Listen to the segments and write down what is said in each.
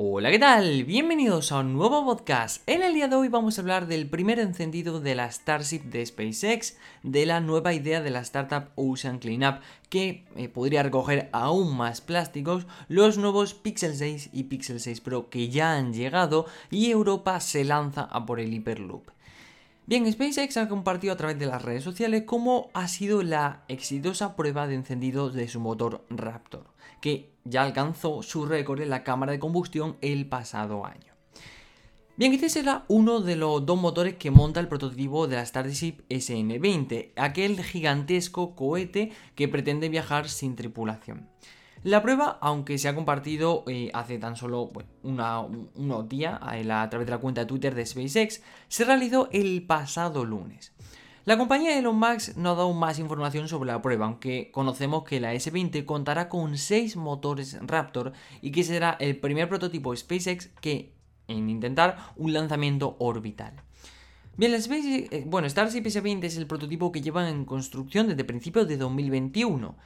Hola, ¿qué tal? Bienvenidos a un nuevo podcast. En el día de hoy vamos a hablar del primer encendido de la Starship de SpaceX, de la nueva idea de la startup Ocean Cleanup, que eh, podría recoger aún más plásticos, los nuevos Pixel 6 y Pixel 6 Pro que ya han llegado y Europa se lanza a por el Hyperloop. Bien, SpaceX ha compartido a través de las redes sociales cómo ha sido la exitosa prueba de encendido de su motor Raptor, que ya alcanzó su récord en la cámara de combustión el pasado año. Bien, este será uno de los dos motores que monta el prototipo de la Starship SN-20, aquel gigantesco cohete que pretende viajar sin tripulación. La prueba, aunque se ha compartido eh, hace tan solo unos días a, través de la cuenta de Twitter de SpaceX, se realizó el pasado lunes. La compañía Elon Musk no ha dado más información sobre la prueba, aunque conocemos que la S20 contará con 6 motores Raptor y que será el primer prototipo SpaceX que en intentar un lanzamiento orbital. Bien, la SpaceX, eh, bueno, Starship S20 es el prototipo que lleva en construcción desde principios de 2021.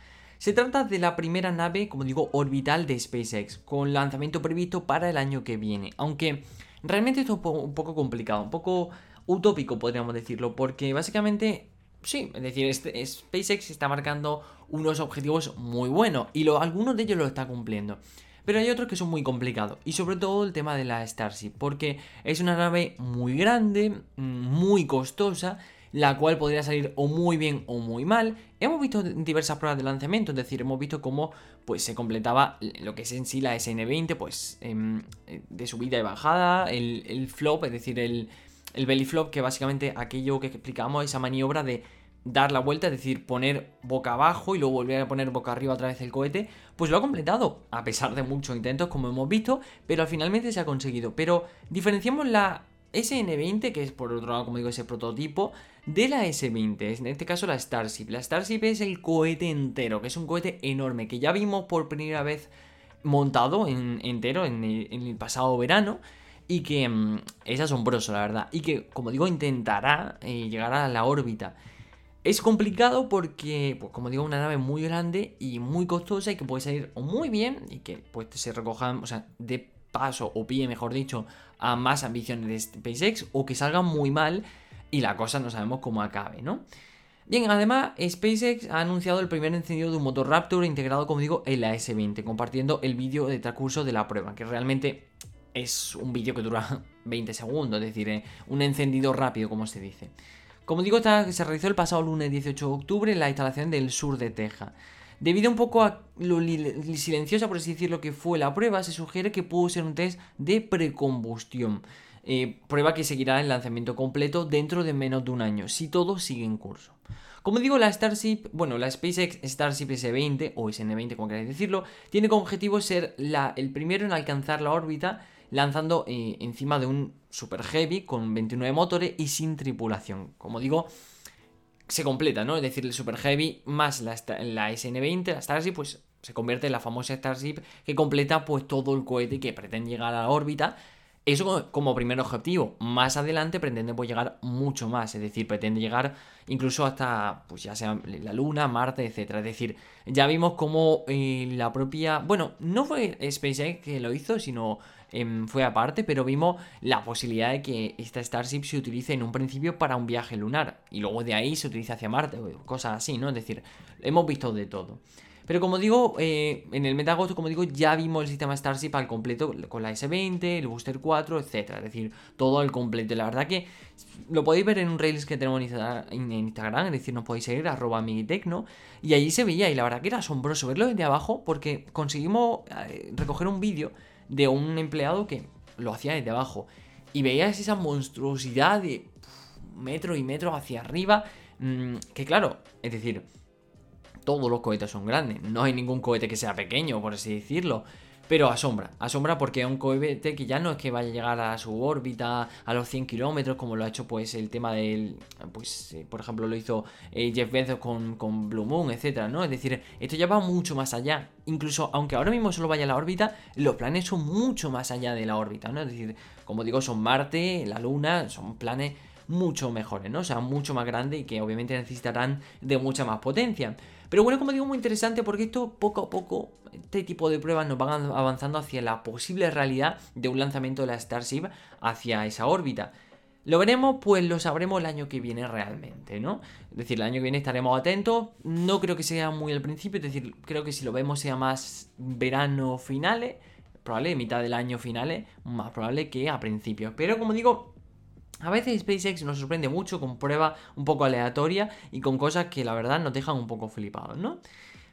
Se trata de la primera nave, como digo, orbital de SpaceX, con lanzamiento previsto para el año que viene. Aunque realmente esto es un poco complicado, un poco utópico podríamos decirlo, porque básicamente, sí, es decir, este, SpaceX está marcando unos objetivos muy buenos y algunos de ellos lo está cumpliendo. Pero hay otros que son muy complicados. Y sobre todo el tema de la Starship. Porque es una nave muy grande, muy costosa la cual podría salir o muy bien o muy mal. Hemos visto diversas pruebas de lanzamiento, es decir, hemos visto cómo pues, se completaba lo que es en sí la SN20, pues em, de subida y bajada, el, flop, es decir, el, el belly flop, que básicamente aquello que explicamos, esa maniobra de dar la vuelta, es decir, poner boca abajo y luego volver a poner boca arriba otra vez el cohete, pues lo ha completado, a pesar de muchos intentos, como hemos visto, pero finalmente se ha conseguido. Pero diferenciamos la SN20, que es por otro lado, como digo, ese prototipo, de la S20, en este caso la Starship. La Starship es el cohete entero, que es un cohete enorme, que ya vimos por primera vez montado en, entero en el, pasado verano. Y que mm, es asombroso, la verdad. Y que, como digo, intentará eh, llegar a la órbita. Es complicado porque, pues como digo, una nave muy grande y muy costosa y que puede salir muy bien y que pues se recojan, o sea, de paso o pie, mejor dicho, a más ambiciones de SpaceX o que salgan muy mal y la cosa no sabemos cómo acabe, ¿no? Bien, además, SpaceX ha anunciado el primer encendido de un motor Raptor integrado, como digo, en la S20, compartiendo el vídeo de transcurso de la prueba, que realmente es un vídeo que dura 20 segundos, es decir, eh, un encendido rápido, como se dice. Como digo, se realizó el pasado lunes 18 de octubre en la instalación del sur de Texas. Debido un poco a lo silenciosa, por así decirlo, que fue la prueba, se sugiere que pudo ser un test de precombustión. Eh, prueba que seguirá el lanzamiento completo dentro de menos de un año, si todo sigue en curso. Como digo, la Starship, bueno, la SpaceX Starship S20 o SN20, como queráis decirlo, tiene como objetivo ser el primero en alcanzar la órbita lanzando eh, encima de un Super Heavy con 29 motores y sin tripulación. Como digo, se completa, ¿no? Es decir, el Super Heavy más la, la SN20, la Starship, pues se convierte en la famosa Starship que completa pues todo el cohete que pretende llegar a la órbita. Eso como primer objetivo. Más adelante pretende pues, llegar mucho más, es decir, pretende llegar incluso hasta, pues ya sea la Luna, Marte, etc. Es decir, ya vimos cómo eh, la propia, bueno, no fue SpaceX que lo hizo, sino Em, fue aparte, pero vimos la posibilidad de que esta Starship se utilice en un principio para un viaje lunar y luego de ahí se utilice hacia Marte cosas así, ¿no? Es decir, hemos visto de todo. Pero como digo, eh, en el mes como digo, ya vimos el sistema Starship al completo con la S20, el Booster 4, etc. Es decir, todo al completo. La verdad que lo podéis ver en un Rails que tenemos en Instagram, es decir, nos podéis seguir, arroba Migitecno, y allí se veía, y la verdad que era asombroso verlo desde abajo porque conseguimos eh, recoger un vídeo de un empleado que lo hacía desde abajo. Y veías esa monstruosidad de metro y metro hacia arriba. Mm, que claro, es decir, todos los cohetes son grandes. No hay ningún cohete que sea pequeño, por así decirlo. Pero asombra, asombra porque es un cohete que ya no es que vaya a llegar a su órbita a los 100 kilómetros, como lo ha hecho pues el tema del, pues eh, por ejemplo lo hizo eh, Jeff Bezos con, con, Blue Moon, etcétera, ¿no? Es decir, esto ya va mucho más allá. Incluso aunque ahora mismo solo vaya a la órbita, los planes son mucho más allá de la órbita, ¿no? Es decir, como digo, son Marte, la Luna, son planes mucho mejores, ¿no? O sea, mucho más grandes y que obviamente necesitarán de mucha más potencia. Pero bueno, como digo, muy interesante porque esto poco a poco, este tipo de pruebas nos van avanzando hacia la posible realidad de un lanzamiento de la Starship hacia esa órbita. ¿Lo veremos? Pues lo sabremos el año que viene realmente, ¿no? Es decir, el año que viene estaremos atentos. No creo que sea muy al principio, es decir, creo que si lo vemos sea más verano finales, probable mitad del año finales, más probable que a principios. Pero como digo, a veces SpaceX nos sorprende mucho con pruebas un poco aleatorias y con cosas que la verdad nos dejan un poco flipados, ¿no?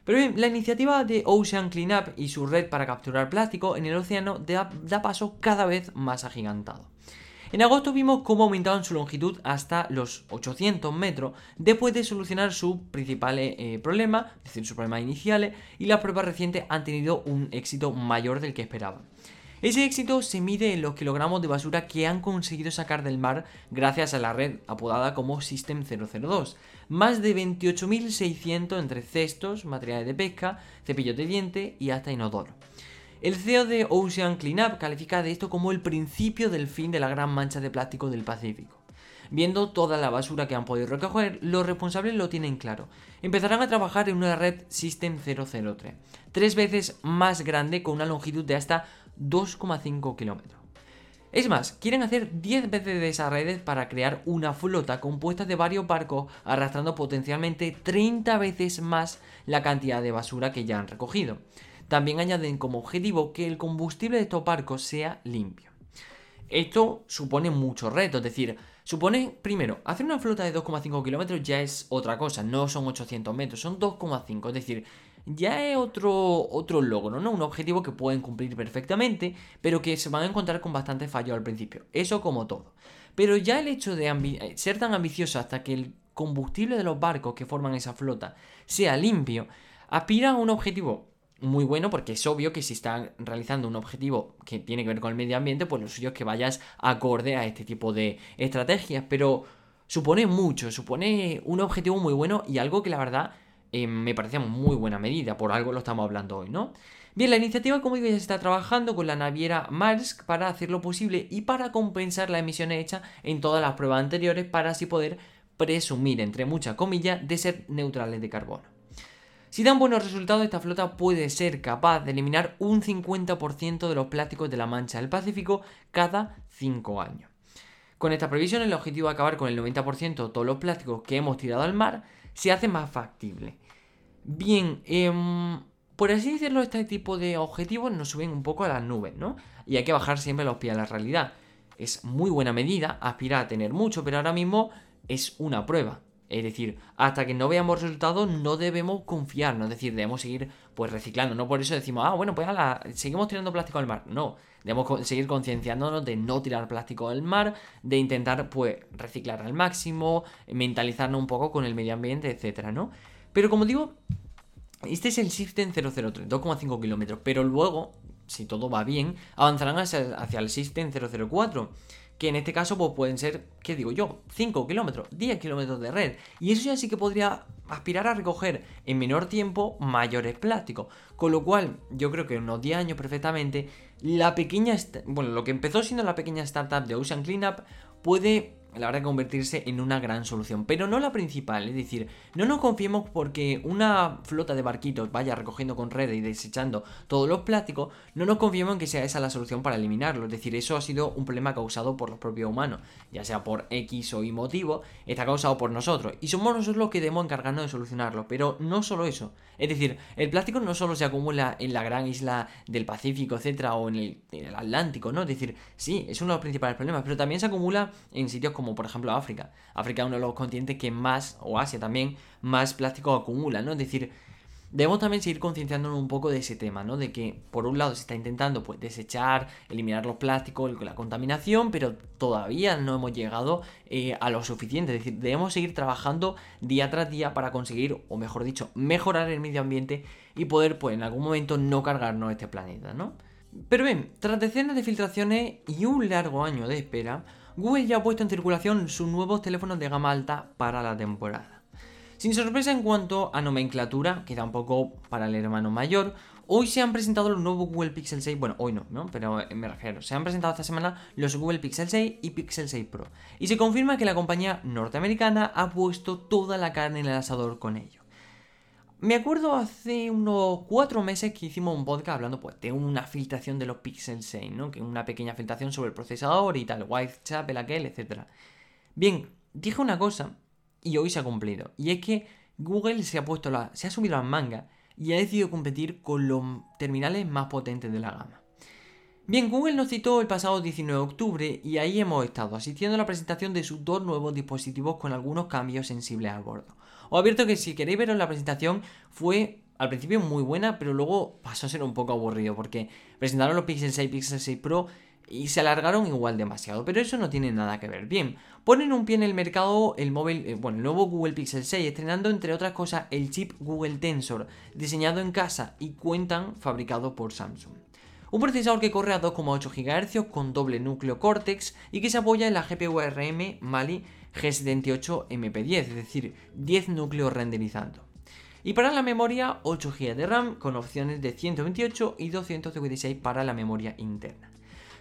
Pero bien, la iniciativa de Ocean Cleanup y su red para capturar plástico en el océano da, paso cada vez más agigantado. En agosto vimos cómo aumentaban su longitud hasta los 800 metros después de solucionar sus principales eh, problemas, es decir, sus problemas iniciales, y las pruebas recientes han tenido un éxito mayor del que esperaban. Ese éxito se mide en los kilogramos de basura que han conseguido sacar del mar gracias a la red apodada como System 002. Más de 28.600 entre cestos, materiales de pesca, cepillos de diente y hasta inodoro. El CEO de Ocean Cleanup califica de esto como el principio del fin de la gran mancha de plástico del Pacífico. Viendo toda la basura que han podido recoger, los responsables lo tienen claro. Empezarán a trabajar en una red System 003, tres veces más grande con una longitud de hasta 2,5 kilómetros. Es más, quieren hacer 10 veces de esas redes para crear una flota compuesta de varios barcos arrastrando potencialmente 30 veces más la cantidad de basura que ya han recogido. También añaden como objetivo que el combustible de estos barcos sea limpio. Esto supone muchos retos, es decir, supone, primero, hacer una flota de 2,5 kilómetros ya es otra cosa, no son 800 metros, son 2,5, es decir, ya es otro, otro logro, ¿no? Un objetivo que pueden cumplir perfectamente, pero que se van a encontrar con bastante fallo al principio. Eso como todo. Pero ya el hecho de eh, ser tan ambicioso hasta que el combustible de los barcos que forman esa flota sea limpio, aspira a un objetivo muy bueno porque es obvio que si están realizando un objetivo que tiene que ver con el medio ambiente, pues lo suyo es que vayas acorde a este tipo de estrategias, pero supone mucho, supone un objetivo muy bueno y algo que la verdad eh, me parece muy buena medida, por algo lo estamos hablando hoy, ¿no? Bien, la iniciativa, como digo, ya está trabajando con la naviera Maersk para hacer lo posible y para compensar las emisiones hechas en todas las pruebas anteriores para así poder presumir, entre muchas comillas, de ser neutrales de carbono. Si dan buenos resultados, esta flota puede ser capaz de eliminar un 50% de los plásticos de la mancha del Pacífico cada 5 años. Con esta previsión, el objetivo de acabar con el 90% de todos los plásticos que hemos tirado al mar se hace más factible. Bien, em, por así decirlo, este tipo de objetivos nos suben un poco a las nubes, ¿no? Y hay que bajar siempre los pies a la realidad. Es muy buena medida, aspirar a tener mucho, pero ahora mismo es una prueba. Es decir, hasta que no veamos resultados no debemos confiarnos, es decir, debemos seguir pues reciclando, no por eso decimos, ah, bueno, pues seguimos tirando plástico al mar, no, debemos seguir concienciándonos de no tirar plástico al mar, de intentar pues reciclar al máximo, mentalizarnos un poco con el medio ambiente, etcétera, ¿no? Pero como digo, este es el System 003, 2,5 kilómetros, pero luego, si todo va bien, avanzarán hacia, hacia el System 004 que en este caso pues, pueden ser, ¿qué digo yo? 5 kilómetros, 10 kilómetros de red. Y eso ya sí que podría aspirar a recoger en menor tiempo mayores plásticos. Con lo cual, yo creo que en unos 10 años perfectamente, la pequeña, bueno, lo que empezó siendo la pequeña startup de Ocean Cleanup puede la verdad convertirse en una gran solución, pero no la principal, es decir, no nos confiemos porque una flota de barquitos vaya recogiendo con redes y desechando todos los plásticos, no nos confiemos en que sea esa la solución para eliminarlo, es decir, eso ha sido un problema causado por los propios humanos, ya sea por X o Y motivo, está causado por nosotros, y somos nosotros los que debemos encargarnos de solucionarlo, pero no solo eso, es decir, el plástico no solo se acumula en la gran isla del Pacífico, etcétera, o en el, en el Atlántico, ¿no? Es decir, sí, es uno de los principales problemas, pero también se acumula en sitios como como por ejemplo África. África es uno de los continentes que más, o Asia también, más plástico acumula, ¿no? Es decir, debemos también seguir concienciándonos un poco de ese tema, ¿no? De que por un lado se está intentando pues desechar, eliminar los plásticos, la contaminación, pero todavía no hemos llegado eh, a lo suficiente. Es decir, debemos seguir trabajando día tras día para conseguir, o mejor dicho, mejorar el medio ambiente y poder pues en algún momento no cargarnos este planeta, ¿no? Pero bien, tras decenas de filtraciones y un largo año de espera, Google ya ha puesto en circulación sus nuevos teléfonos de gama alta para la temporada. Sin sorpresa en cuanto a nomenclatura, queda un poco para el hermano mayor, hoy se han presentado los nuevos Google Pixel 6, bueno, hoy no, ¿no? Pero me refiero, se han presentado esta semana los Google Pixel 6 y Pixel 6 Pro. Y se confirma que la compañía norteamericana ha puesto toda la carne en el asador con ello. Me acuerdo hace unos cuatro meses que hicimos un podcast hablando pues de una filtración de los Pixel 6, ¿no? Que una pequeña filtración sobre el procesador y tal, Whitechapel aquel, etc. Bien, dije una cosa y hoy se ha cumplido. Y es que Google se ha puesto se ha subido las mangas y ha decidido competir con los terminales más potentes de la gama. Bien, Google nos citó el pasado 19 de octubre y ahí hemos estado asistiendo a la presentación de sus dos nuevos dispositivos con algunos cambios sensibles al bordo. Os advierto que si queréis veros la presentación fue al principio muy buena, pero luego pasó a ser un poco aburrido porque presentaron los Pixel 6 y Pixel 6 Pro y se alargaron igual demasiado, pero eso no tiene nada que ver. Bien, ponen un pie en el mercado el móvil, eh, bueno, el nuevo Google Pixel 6, estrenando entre otras cosas el chip Google Tensor, diseñado en casa y cuentan fabricado por Samsung. Un procesador que corre a 2,8 GHz con doble núcleo Cortex y que se apoya en la GPU ARM Mali G78MP10, es decir, 10 núcleos renderizando. Y para la memoria, 8 GB de RAM con opciones de 128 y 256 para la memoria interna.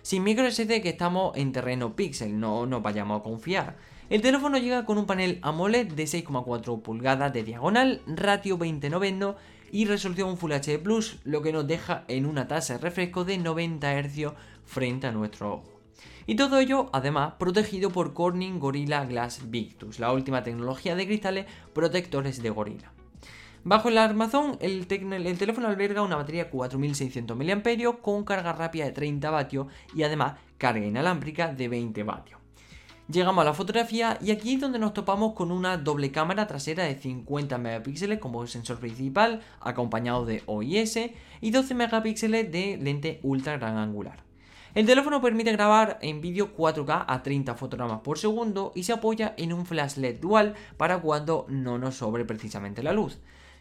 Sin micro SD que estamos en terreno Pixel, no nos vayamos a confiar. El teléfono llega con un panel AMOLED de 6,4 pulgadas de diagonal, ratio 2090 y resolución Full HD Plus, lo que nos deja en una tasa de refresco de 90 Hz frente a nuestro ojo. Y todo ello, además, protegido por Corning Gorilla Glass Victus, la última tecnología de cristales protectores de gorila. Bajo el armazón, el, teléfono alberga una batería 4600 mAh con carga rápida de 30 vatios y además carga inalámbrica de 20 vatios. Llegamos a la fotografía y aquí es donde nos topamos con una doble cámara trasera de 50 megapíxeles como sensor principal, acompañado de OIS, y 12 megapíxeles de lente ultra gran angular. El teléfono permite grabar en vídeo 4K a 30 fotogramas por segundo y se apoya en un flash LED dual para cuando no nos sobre precisamente la luz.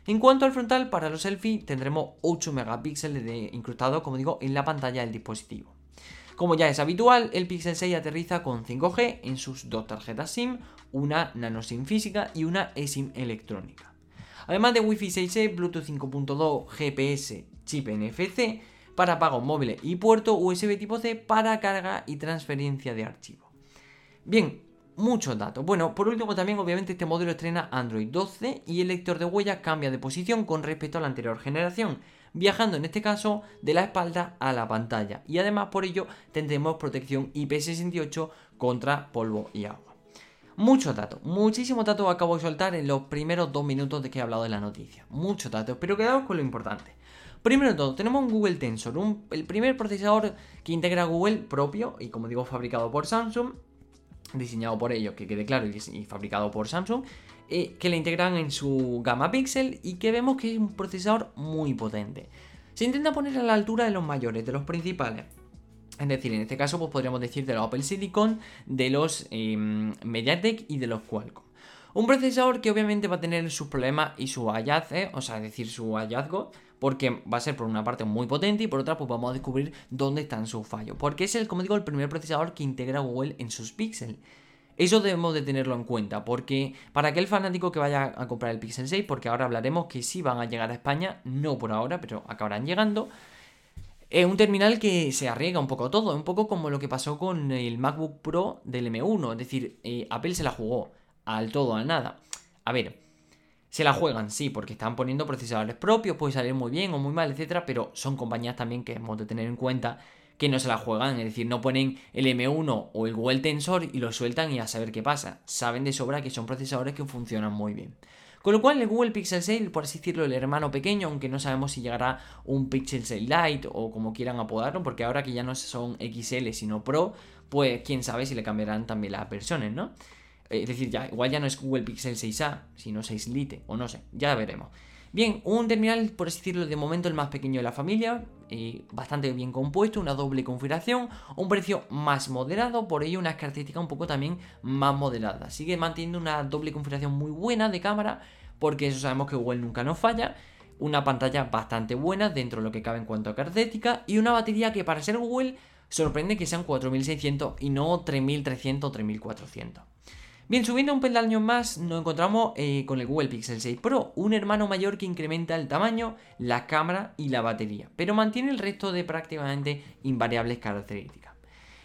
En cuanto al frontal, para los selfies tendremos 8 megapíxeles de incrustado, como digo, en la pantalla del dispositivo. Como ya es habitual, el Pixel 6 aterriza con 5G en sus dos tarjetas SIM, una nano SIM física y una eSIM electrónica. Además de Wi-Fi 6E, Bluetooth 5.2, GPS, chip NFC, para pagos móviles y puerto USB tipo C para carga y transferencia de archivos. Bien, muchos datos. Bueno, por último también obviamente este modelo estrena Android 12 y el lector de huellas cambia de posición con respecto a la anterior generación, viajando en este caso de la espalda a la pantalla y además por ello tendremos protección IP68 contra polvo y agua. Muchos datos, muchísimos datos acabo de soltar en los primeros dos minutos de que he hablado de la noticia. Muchos datos, pero quedamos con lo importante. Primero de todo, tenemos un Google Tensor, el primer procesador que integra Google propio y como digo fabricado por Samsung, diseñado por ellos, que quede claro, y, fabricado por Samsung, eh, que le integran en su gama Pixel y que vemos que es un procesador muy potente. Se intenta poner a la altura de los mayores, de los principales. Es decir, en este caso pues podríamos decir de los Apple Silicon, de los em, MediaTek y de los Qualcomm. Un procesador que obviamente va a tener sus problemas y su hallazgo, o sea, decir, su hallazgo, porque va a ser por una parte muy potente y por otra pues vamos a descubrir dónde están sus fallos. Porque es el, como digo, el primer procesador que integra Google en sus Pixel. Eso debemos de tenerlo en cuenta, porque para aquel fanático que vaya a comprar el Pixel 6, porque ahora hablaremos que sí van a llegar a España, no por ahora, pero acabarán llegando, es un terminal que se arriesga un poco todo, un poco como lo que pasó con el MacBook Pro del M1, es decir, eh, Apple se la jugó al todo, al nada. A ver, se la juegan, sí, porque están poniendo procesadores propios, puede salir muy bien o muy mal, etcétera, pero son compañías también que hemos de tener en cuenta que no se la juegan, es decir, no ponen el M1 o el Google Tensor y lo sueltan y a saber qué pasa. Saben de sobra que son procesadores que funcionan muy bien. Con lo cual el Google Pixel 6, por así decirlo, el hermano pequeño, aunque no sabemos si llegará un Pixel 6 Lite o como quieran apodarlo, porque ahora que ya no son XL sino Pro, pues quién sabe si le cambiarán también las versiones, ¿no? Es decir, ya, igual ya no es Google Pixel 6A, sino 6 Lite, o no sé, ya veremos. Bien, un terminal, por así decirlo, de momento el más pequeño de la familia, y bastante bien compuesto, una doble configuración, un precio más moderado, por ello unas características un poco también más moderadas. Sigue manteniendo una doble configuración muy buena de cámara, porque eso sabemos que Google nunca nos falla. Una pantalla bastante buena dentro de lo que cabe en cuanto a características y una batería que para ser Google sorprende que sean 4600 y no 3300 o 3400. Bien, subiendo un peldaño más, nos encontramos eh, con el Google Pixel 6 Pro, un hermano mayor que incrementa el tamaño, la cámara y la batería, pero mantiene el resto de prácticamente invariables características.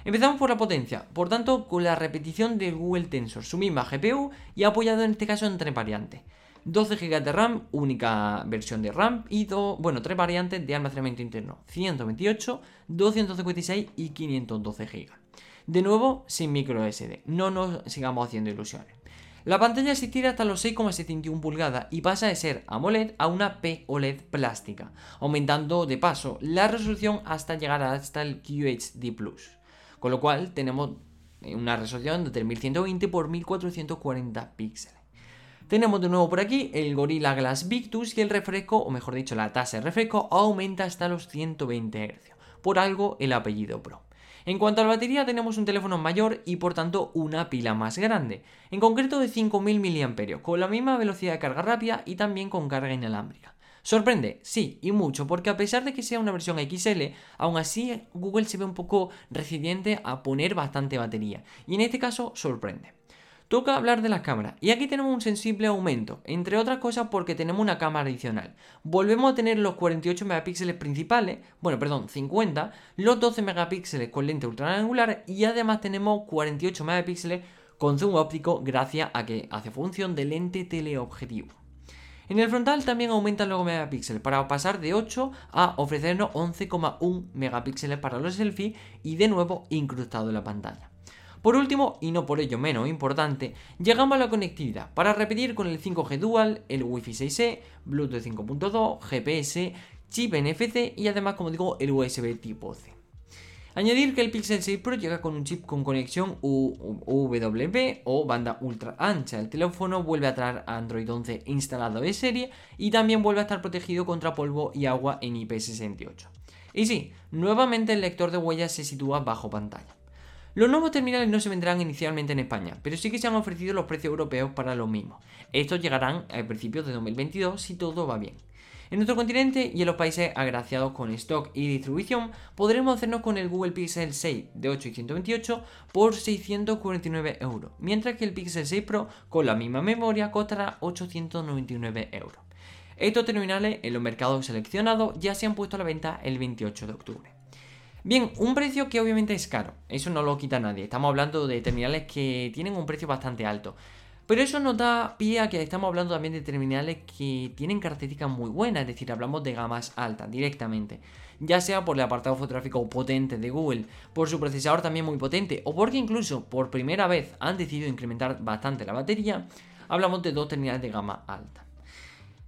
Empezamos por la potencia, por tanto, con la repetición del Google Tensor, su misma GPU y apoyado en este caso en tres variantes. 12 GB de RAM, única versión de RAM y dos, bueno, tres variantes de almacenamiento interno, 128, 256 y 512 GB. De nuevo, sin micro SD, no nos sigamos haciendo ilusiones. La pantalla se tira hasta los 6,71 pulgadas y pasa de ser AMOLED a una POLED plástica, aumentando de paso la resolución hasta llegar hasta el QHD+. Con lo cual tenemos una resolución de 3120 x 1440 píxeles. Tenemos de nuevo por aquí el Gorilla Glass Victus y el refresco, o mejor dicho, la tasa de refresco aumenta hasta los 120 Hz. Por algo el apellido Pro. En cuanto a la batería, tenemos un teléfono mayor y por tanto una pila más grande, en concreto de 5000 mAh, con la misma velocidad de carga rápida y también con carga inalámbrica. ¿Sorprende? Sí, y mucho, porque a pesar de que sea una versión XL, aún así Google se ve un poco resiliente a poner bastante batería, y en este caso sorprende. Toca hablar de las cámaras, y aquí tenemos un sensible aumento, entre otras cosas porque tenemos una cámara adicional. Volvemos a tener los 48 megapíxeles principales, bueno, perdón, 50, los 12 megapíxeles con lente ultraangular y además tenemos 48 megapíxeles con zoom óptico gracias a que hace función de lente teleobjetivo. En el frontal también aumentan los megapíxeles para pasar de 8 a ofrecernos 11,1 megapíxeles para los selfies y de nuevo incrustado en la pantalla. Por último, y no por ello menos importante, llegamos a la conectividad para repetir con el 5G Dual, el Wi-Fi 6E, Bluetooth 5.2, GPS, chip NFC y además, como digo, el USB tipo C. Añadir que el Pixel 6 Pro llega con un chip con conexión UWB o banda ultra ancha. El teléfono vuelve a traer Android 11 instalado de serie y también vuelve a estar protegido contra polvo y agua en IP68. Y sí, nuevamente el lector de huellas se sitúa bajo pantalla. Los nuevos terminales no se vendrán inicialmente en España, pero sí que se han ofrecido los precios europeos para lo mismo. Estos llegarán a principios de 2022 si todo va bien. En nuestro continente y en los países agraciados con stock y distribución, podremos hacernos con el Google Pixel 6 de 8 y 128 por 649 euros, mientras que el Pixel 6 Pro con la misma memoria costará 899 euros. Estos terminales en los mercados seleccionados ya se han puesto a la venta el 28 de octubre. Bien, un precio que obviamente es caro, eso no lo quita nadie, estamos hablando de terminales que tienen un precio bastante alto. Pero eso nos da pie a que estamos hablando también de terminales que tienen características muy buenas, es decir, hablamos de gamas altas directamente. Ya sea por el apartado fotográfico potente de Google, por su procesador también muy potente, o porque incluso por primera vez han decidido incrementar bastante la batería, hablamos de dos terminales de gama alta.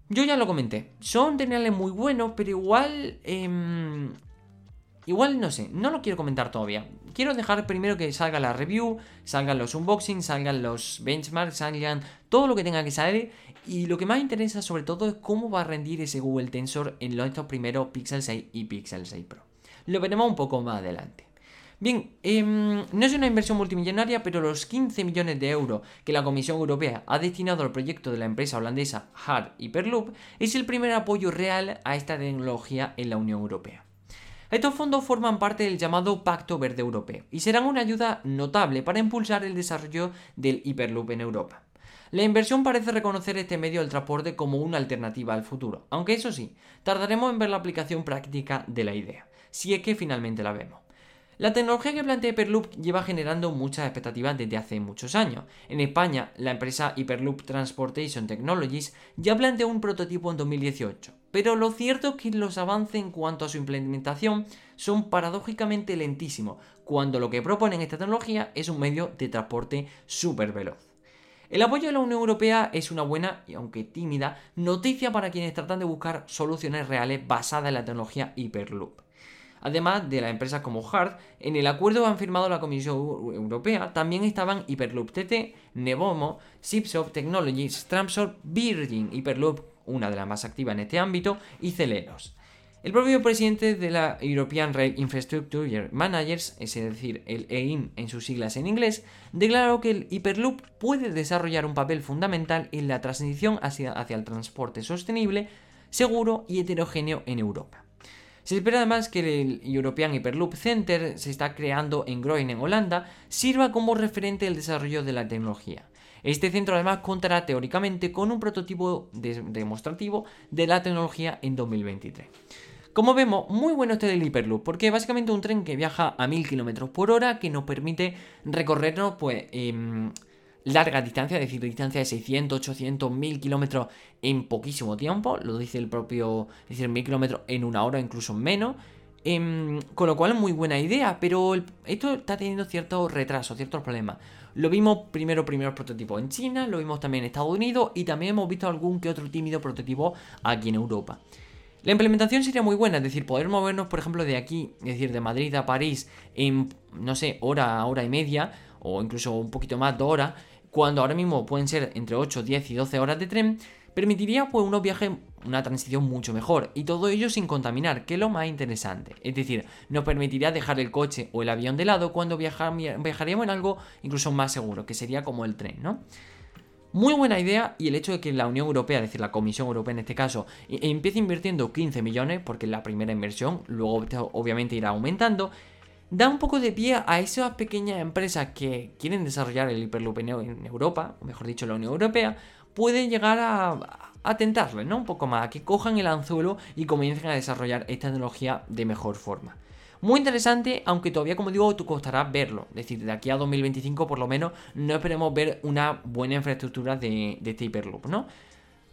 Yo ya lo comenté, son terminales muy buenos, pero igual em, Igual no sé, no lo quiero comentar todavía. Quiero dejar primero que salga la review, salgan los unboxings, salgan los benchmarks, salgan todo lo que tenga que salir. Y lo que más interesa sobre todo es cómo va a rendir ese Google Tensor en los primeros Pixel 6 y Pixel 6 Pro. Lo veremos un poco más adelante. Bien, em, no es una inversión multimillonaria, pero los 15 millones de euros que la Comisión Europea ha destinado al proyecto de la empresa holandesa Hard Hyperloop es el primer apoyo real a esta tecnología en la Unión Europea. Estos fondos forman parte del llamado Pacto Verde Europeo y serán una ayuda notable para impulsar el desarrollo del Hyperloop en Europa. La inversión parece reconocer este medio del transporte como una alternativa al futuro, aunque eso sí, tardaremos en ver la aplicación práctica de la idea, si es que finalmente la vemos. La tecnología que plantea Hyperloop lleva generando muchas expectativas desde hace muchos años. En España, la empresa Hyperloop Transportation Technologies ya planteó un prototipo en 2018, pero lo cierto es que los avances en cuanto a su implementación son paradójicamente lentísimos, cuando lo que proponen esta tecnología es un medio de transporte súper veloz. El apoyo de la Unión Europea es una buena, y aunque tímida, noticia para quienes tratan de buscar soluciones reales basadas en la tecnología Hyperloop. Además de las empresas como Hard, en el acuerdo que han firmado la Comisión Europea también estaban Hyperloop TT, Nevomo, Zipsoft Technologies, Tramsor, Virgin Hyperloop, una de las más activas en este ámbito, y Celeros. El propio presidente de la European Rail Infrastructure Managers, es decir, el EIM en sus siglas en inglés, declaró que el Hyperloop puede desarrollar un papel fundamental en la transición hacia, el transporte sostenible, seguro y heterogéneo en Europa. Se espera además que el European Hyperloop Center se está creando en Groningen, en Holanda, sirva como referente del desarrollo de la tecnología. Este centro además contará teóricamente con un prototipo demostrativo de la tecnología en 2023. Como vemos, muy bueno este del Hyperloop, porque es básicamente un tren que viaja a 1000 km por hora que nos permite recorrernos pues, em, larga es decir, distancia de 600, 800, 1000 kilómetros en poquísimo tiempo, lo dice el propio, es decir, 1000 kilómetros en una hora, incluso menos. Em, con lo cual muy buena idea, pero esto está teniendo ciertos retrasos, ciertos problemas. Lo vimos primero, primeros prototipos en China, lo vimos también en Estados Unidos y también hemos visto algún que otro tímido prototipo aquí en Europa. La implementación sería muy buena, es decir, poder movernos, por ejemplo, de aquí, es decir, de Madrid a París en, no sé, hora, hora y media, o incluso un poquito más, dos horas, cuando ahora mismo pueden ser entre 8, 10 y 12 horas de tren, permitiría pues unos viajes, una transición mucho mejor y todo ello sin contaminar, que es lo más interesante. Es decir, nos permitiría dejar el coche o el avión de lado cuando viajaríamos en algo incluso más seguro, que sería como el tren, ¿no? Muy buena idea y el hecho de que la Unión Europea, es decir, la Comisión Europea en este caso, e, empiece invirtiendo 15 millones, porque es la primera inversión, luego obviamente irá aumentando, da un poco de pie a esas pequeñas empresas que quieren desarrollar el Hyperloop en Europa, o mejor dicho, la Unión Europea, pueden llegar a, a ¿no? Un poco más, a que cojan el anzuelo y comiencen a desarrollar esta tecnología de mejor forma. Muy interesante, aunque todavía, como digo, tú costará verlo. Es decir, de aquí a 2025, por lo menos, no esperemos ver una buena infraestructura de, de este Hyperloop, ¿no?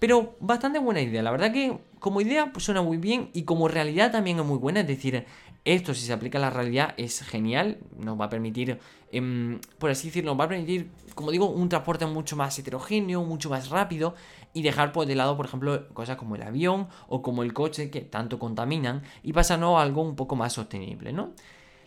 Pero bastante buena idea. La verdad que como idea pues, suena muy bien y como realidad también es muy buena. Es decir, esto si se aplica a la realidad es genial. Nos va a permitir, em, por así decirlo, nos va a permitir, como digo, un transporte mucho más heterogéneo, mucho más rápido. Y dejar por de lado, por ejemplo, cosas como el avión o como el coche que tanto contaminan. Y pasarnos a algo un poco más sostenible, ¿no?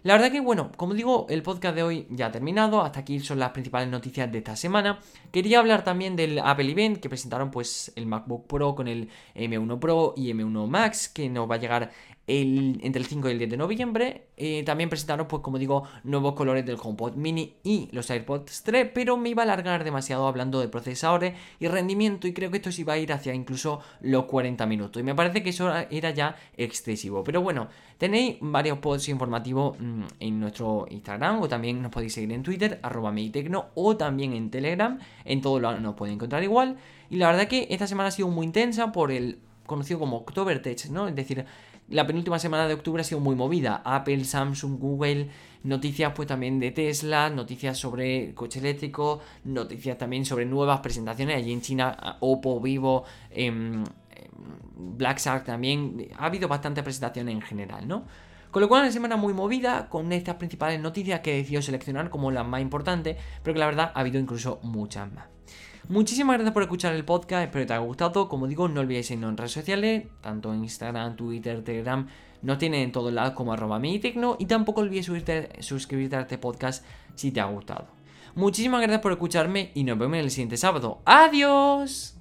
La verdad que, bueno, como digo, el podcast de hoy ya ha terminado. Hasta aquí son las principales noticias de esta semana. Quería hablar también del Apple Event que presentaron pues el MacBook Pro con el M1 Pro y M1 Max que nos va a llegar entre el 5 y el 10 de noviembre. Eh, también presentaron, pues como digo, nuevos colores del HomePod Mini y los AirPods 3, pero me iba a alargar demasiado hablando de procesadores y rendimiento y creo que esto sí va a ir hacia incluso los 40 minutos. Y me parece que eso era ya excesivo. Pero bueno, tenéis varios posts informativos mm, en nuestro Instagram o también nos podéis seguir en Twitter, arroba meditecno o también en Telegram. En todos lados nos podéis encontrar igual. Y la verdad que esta semana ha sido muy intensa por el conocido como October Tech, ¿no? Es decir, la penúltima semana de octubre ha sido muy movida. Apple, Samsung, Google, noticias pues también de Tesla, noticias sobre coche eléctrico, noticias también sobre nuevas presentaciones allí en China, Oppo, Vivo, eh, Black Shark también. Ha habido bastantes presentaciones en general, ¿no? Con lo cual, una semana muy movida con estas principales noticias que he decidido seleccionar como las más importantes, pero que la verdad ha habido incluso muchas más. Muchísimas gracias por escuchar el podcast, espero que te haya gustado. Como digo, no olvidéis seguirnos en redes sociales, tanto en Instagram, Twitter, Telegram. Nos tienen en todos lados como arroba tecno y tampoco olvides suscribirte a este podcast si te ha gustado. Muchísimas gracias por escucharme y nos vemos el siguiente sábado. ¡Adiós!